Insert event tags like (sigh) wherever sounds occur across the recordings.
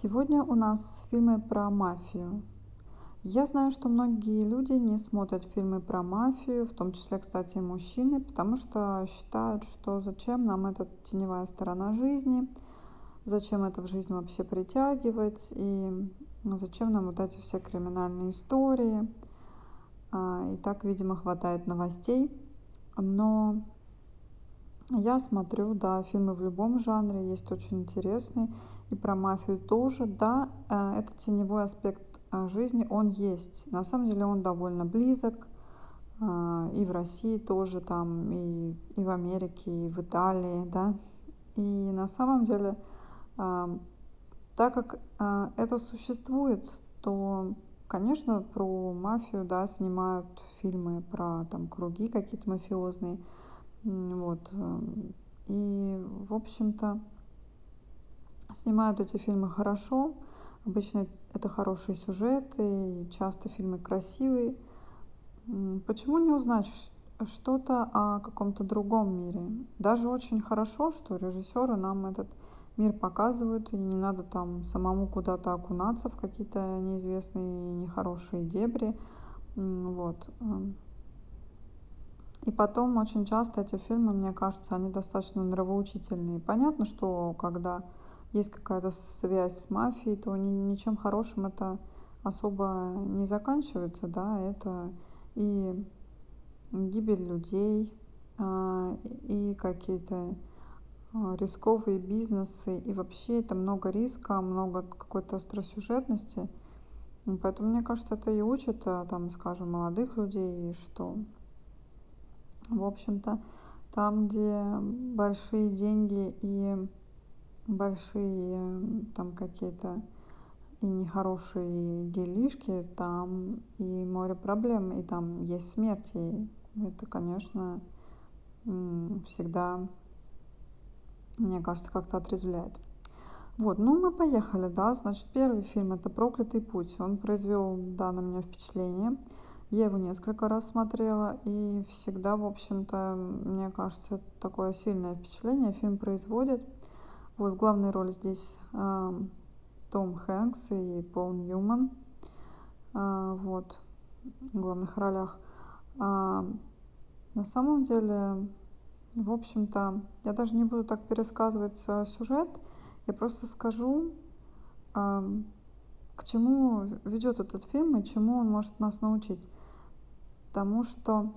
Сегодня у нас фильмы про мафию. Я знаю, что многие люди не смотрят фильмы про мафию, в том числе, кстати, и мужчины, потому что считают, что зачем нам эта теневая сторона жизни, зачем это в жизнь вообще притягивать, и зачем нам вот эти все криминальные истории. А, и так, видимо, хватает новостей. Но я смотрю, да, фильмы в любом жанре, есть очень интересные и про мафию тоже. Да, э, это теневой аспект э, жизни, он есть. На самом деле он довольно близок. Э, и в России тоже, там, и, и в Америке, и в Италии, да. И на самом деле, так как это существует, то, конечно, про мафию, да, снимают фильмы про там круги какие-то мафиозные. Вот. И, в общем-то, Снимают эти фильмы хорошо. Обычно это хорошие сюжеты, часто фильмы красивые. Почему не узнать что-то о каком-то другом мире? Даже очень хорошо, что режиссеры нам этот мир показывают, и не надо там самому куда-то окунаться в какие-то неизвестные нехорошие дебри. Вот. И потом очень часто эти фильмы, мне кажется, они достаточно нравоучительные. Понятно, что когда есть какая-то связь с мафией, то ничем хорошим это особо не заканчивается, да, это и гибель людей, а, и какие-то а, рисковые бизнесы, и вообще это много риска, много какой-то остросюжетности. Поэтому, мне кажется, это и учит, а, там, скажем, молодых людей, что, в общем-то, там, где большие деньги и большие там какие-то и нехорошие делишки, там и море проблем, и там есть смерти. Это, конечно, всегда, мне кажется, как-то отрезвляет. Вот, ну мы поехали, да, значит, первый фильм это «Проклятый путь». Он произвел, да, на меня впечатление. Я его несколько раз смотрела, и всегда, в общем-то, мне кажется, такое сильное впечатление фильм производит. Вот в главной роли здесь э, Том Хэнкс и Пол Ньюман. Э, вот в главных ролях. А, на самом деле, в общем-то, я даже не буду так пересказывать э, сюжет. Я просто скажу, э, к чему ведет этот фильм и чему он может нас научить. Потому что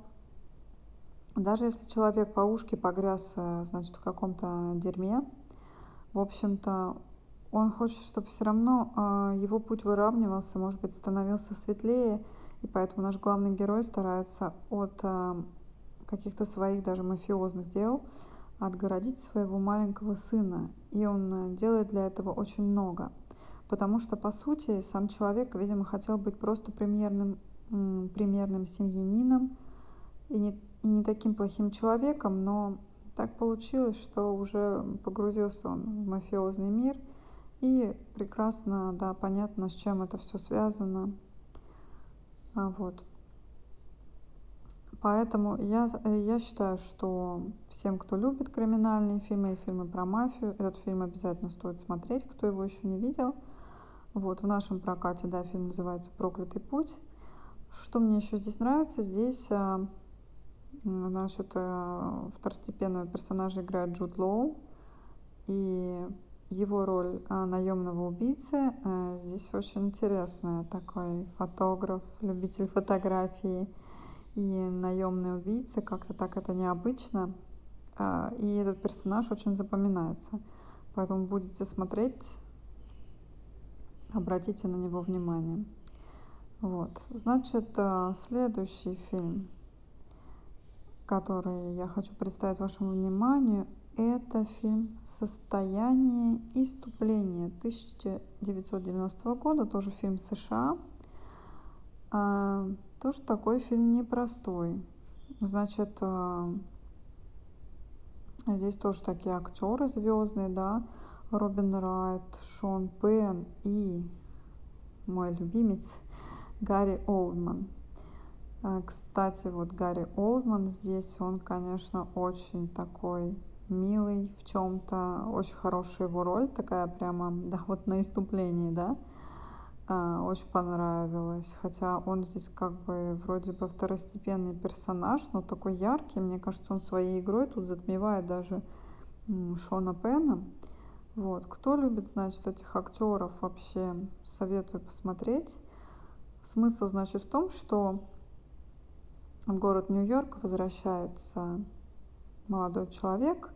даже если человек по ушки погряз, значит, в каком-то дерьме, в общем-то, он хочет, чтобы все равно э, его путь выравнивался, может быть, становился светлее, и поэтому наш главный герой старается от э, каких-то своих даже мафиозных дел отгородить своего маленького сына. И он э, делает для этого очень много. Потому что, по сути, сам человек, видимо, хотел быть просто премьерным, премьерным семьянином и не, и не таким плохим человеком, но так получилось, что уже погрузился он в мафиозный мир, и прекрасно, да, понятно, с чем это все связано. А вот. Поэтому я, я считаю, что всем, кто любит криминальные фильмы и фильмы про мафию, этот фильм обязательно стоит смотреть, кто его еще не видел. Вот, в нашем прокате, да, фильм называется «Проклятый путь». Что мне еще здесь нравится? Здесь а, Значит, э, второстепенного персонажа играет Джуд Лоу. И его роль э, наемного убийцы э, здесь очень интересная. Такой фотограф, любитель фотографии и наемный убийца. Как-то так это необычно. И этот персонаж очень запоминается. Поэтому будете смотреть, обратите на него внимание. Вот. Значит, следующий фильм который я хочу представить вашему вниманию, это фильм «Состояние иступления» 1990 года, тоже фильм США. А, тоже такой фильм непростой. Значит, а, здесь тоже такие актеры звездные, да, Робин Райт, Шон Пен и мой любимец Гарри Олдман. А, кстати, вот Гарри Олдман здесь, он, конечно, очень такой милый в чем-то. Очень хорошая его роль, такая прямо, да, вот на иступлении, да. А, очень понравилось. Хотя он здесь как бы вроде бы второстепенный персонаж, но такой яркий. Мне кажется, он своей игрой тут затмевает даже Шона Пена. Вот. Кто любит, значит, этих актеров, вообще советую посмотреть. Смысл, значит, в том, что в город Нью-Йорк возвращается молодой человек,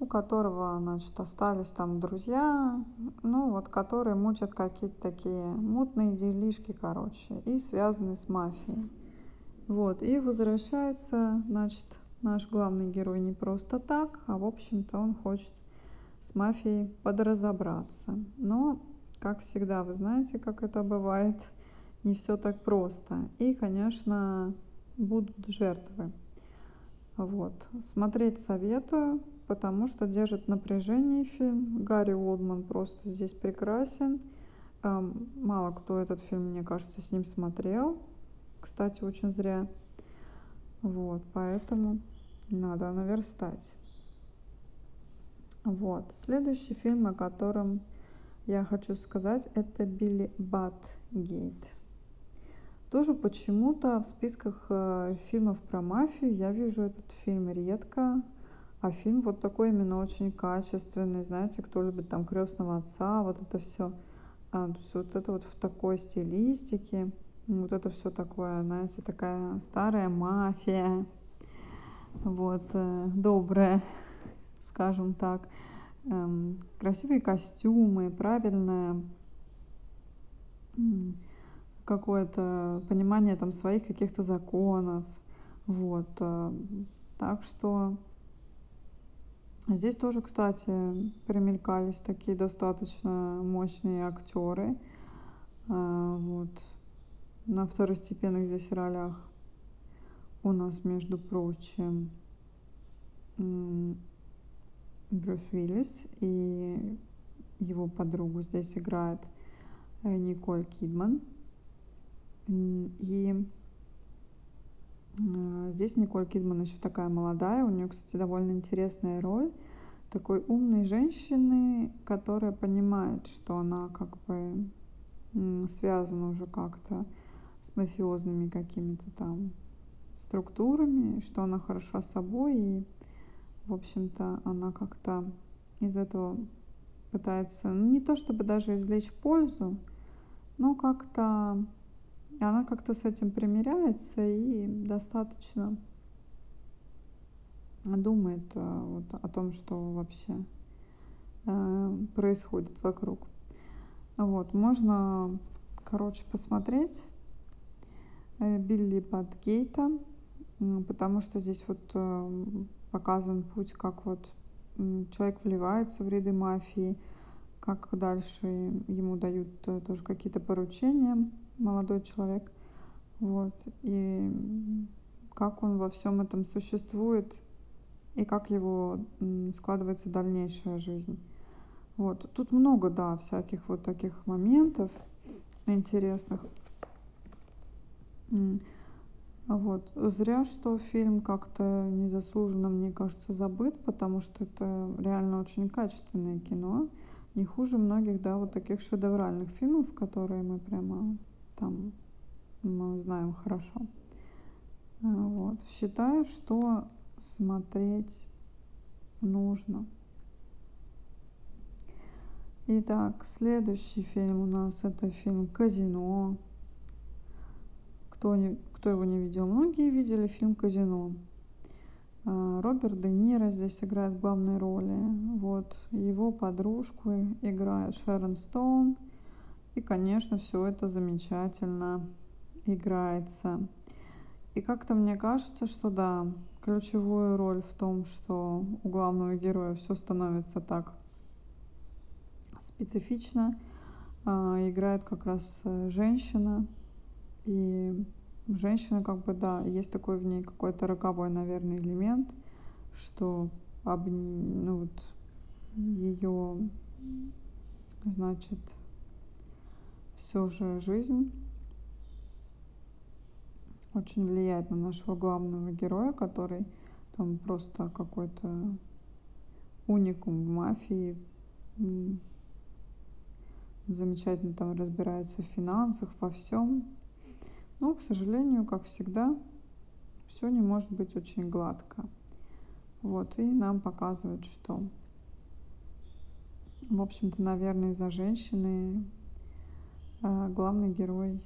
у которого, значит, остались там друзья, ну, вот, которые мучат какие-то такие мутные делишки, короче, и связаны с мафией. Вот, и возвращается, значит, наш главный герой не просто так, а, в общем-то, он хочет с мафией подразобраться. Но, как всегда, вы знаете, как это бывает, не все так просто. И, конечно, будут жертвы. Вот. Смотреть советую, потому что держит напряжение фильм. Гарри Уолдман просто здесь прекрасен. Мало кто этот фильм, мне кажется, с ним смотрел. Кстати, очень зря. Вот, поэтому надо наверстать. Вот. Следующий фильм, о котором я хочу сказать, это Билли Батгейт. Тоже почему-то в списках э, фильмов про мафию я вижу этот фильм редко, а фильм вот такой именно очень качественный, знаете, кто любит там крестного отца, вот это все, а, то есть вот это вот в такой стилистике, вот это все такое, знаете, такая старая мафия, вот, э, добрая, (laughs) скажем так, эм, красивые костюмы, правильное какое-то понимание там своих каких-то законов, вот, э, так что здесь тоже, кстати, примелькались такие достаточно мощные актеры, э, вот, на второстепенных здесь ролях у нас, между прочим, Брюс Уиллис и его подругу здесь играет э, Николь Кидман. И э, здесь Николь Кидман еще такая молодая, у нее, кстати, довольно интересная роль такой умной женщины, которая понимает, что она как бы связана уже как-то с мафиозными какими-то там структурами, что она хороша собой, и, в общем-то, она как-то из этого пытается, ну, не то чтобы даже извлечь пользу, но как-то она как-то с этим примиряется и достаточно думает э, вот, о том, что вообще э, происходит вокруг. Вот, можно, короче, посмотреть э, Билли Батгейта, потому что здесь вот показан путь, как вот человек вливается в ряды мафии, как дальше ему дают тоже какие-то поручения, молодой человек, вот, и как он во всем этом существует, и как его складывается дальнейшая жизнь. Вот. Тут много, да, всяких вот таких моментов интересных. Вот. Зря, что фильм как-то незаслуженно, мне кажется, забыт, потому что это реально очень качественное кино. Не хуже многих, да, вот таких шедевральных фильмов, которые мы прямо там мы знаем хорошо. Вот. Считаю, что смотреть нужно. Итак, следующий фильм у нас это фильм «Казино». Кто, не, кто его не видел? Многие видели фильм «Казино». А, Роберт Де Ниро здесь играет в главной роли. Вот его подружку играет Шерон Стоун. И, конечно, все это замечательно играется. И как-то мне кажется, что да, ключевую роль в том, что у главного героя все становится так специфично, а, играет как раз э, женщина. И женщина, как бы, да, есть такой в ней какой-то роковой, наверное, элемент, что об, ну, вот, ее, значит, все же жизнь очень влияет на нашего главного героя, который там просто какой-то уникум в мафии. Замечательно там разбирается в финансах, во всем. Но, к сожалению, как всегда, все не может быть очень гладко. Вот, и нам показывают, что, в общем-то, наверное, из-за женщины главный герой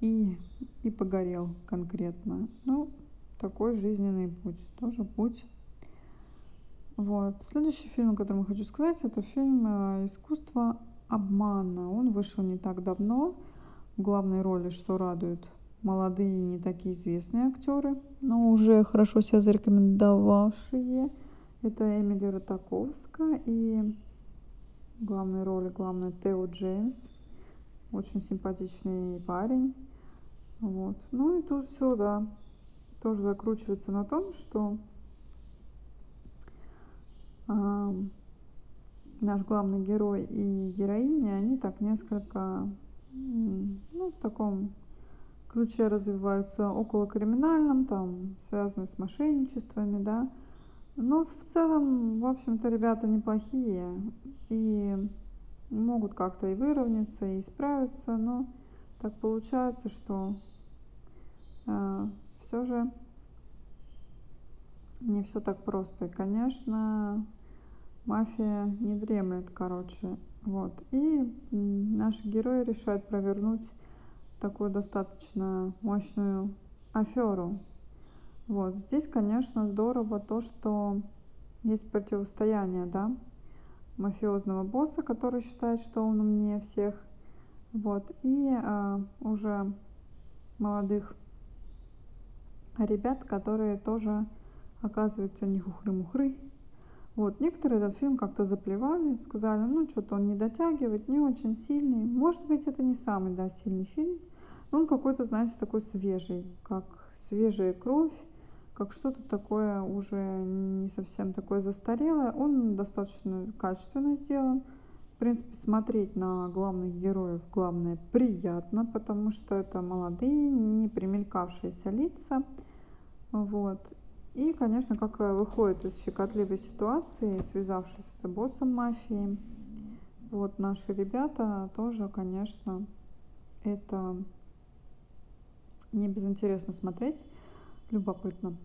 и, и погорел конкретно. Ну, такой жизненный путь, тоже путь. Вот. Следующий фильм, о котором я хочу сказать, это фильм э, «Искусство обмана». Он вышел не так давно. В главной роли, что радует, молодые не такие известные актеры, но уже хорошо себя зарекомендовавшие. Это Эмили Ротаковска и главной роли, главное, Тео Джеймс. Очень симпатичный парень. Вот. Ну и тут все, да, тоже закручивается на том, что э, наш главный герой и героиня, они так несколько, ну, в таком ключе развиваются около криминальном, там, связанные с мошенничествами, да. Но в целом, в общем-то, ребята неплохие и могут как-то и выровняться, и справиться, но так получается, что э, все же не все так просто. И, конечно, мафия не дремлет, короче. Вот. И наши герои решают провернуть такую достаточно мощную аферу. Вот. Здесь, конечно, здорово то, что есть противостояние, да, мафиозного босса, который считает, что он умнее всех, вот, и э, уже молодых ребят, которые тоже оказываются не хухры-мухры. Вот, некоторые этот фильм как-то заплевали, сказали, ну, что-то он не дотягивает, не очень сильный. Может быть, это не самый, да, сильный фильм, но он какой-то, знаете, такой свежий, как свежая кровь, как что-то такое уже не совсем такое застарелое. Он достаточно качественно сделан. В принципе, смотреть на главных героев, главное, приятно, потому что это молодые, не примелькавшиеся лица. Вот. И, конечно, как выходит из щекотливой ситуации, связавшись с боссом мафии, вот наши ребята тоже, конечно, это не безинтересно смотреть, любопытно.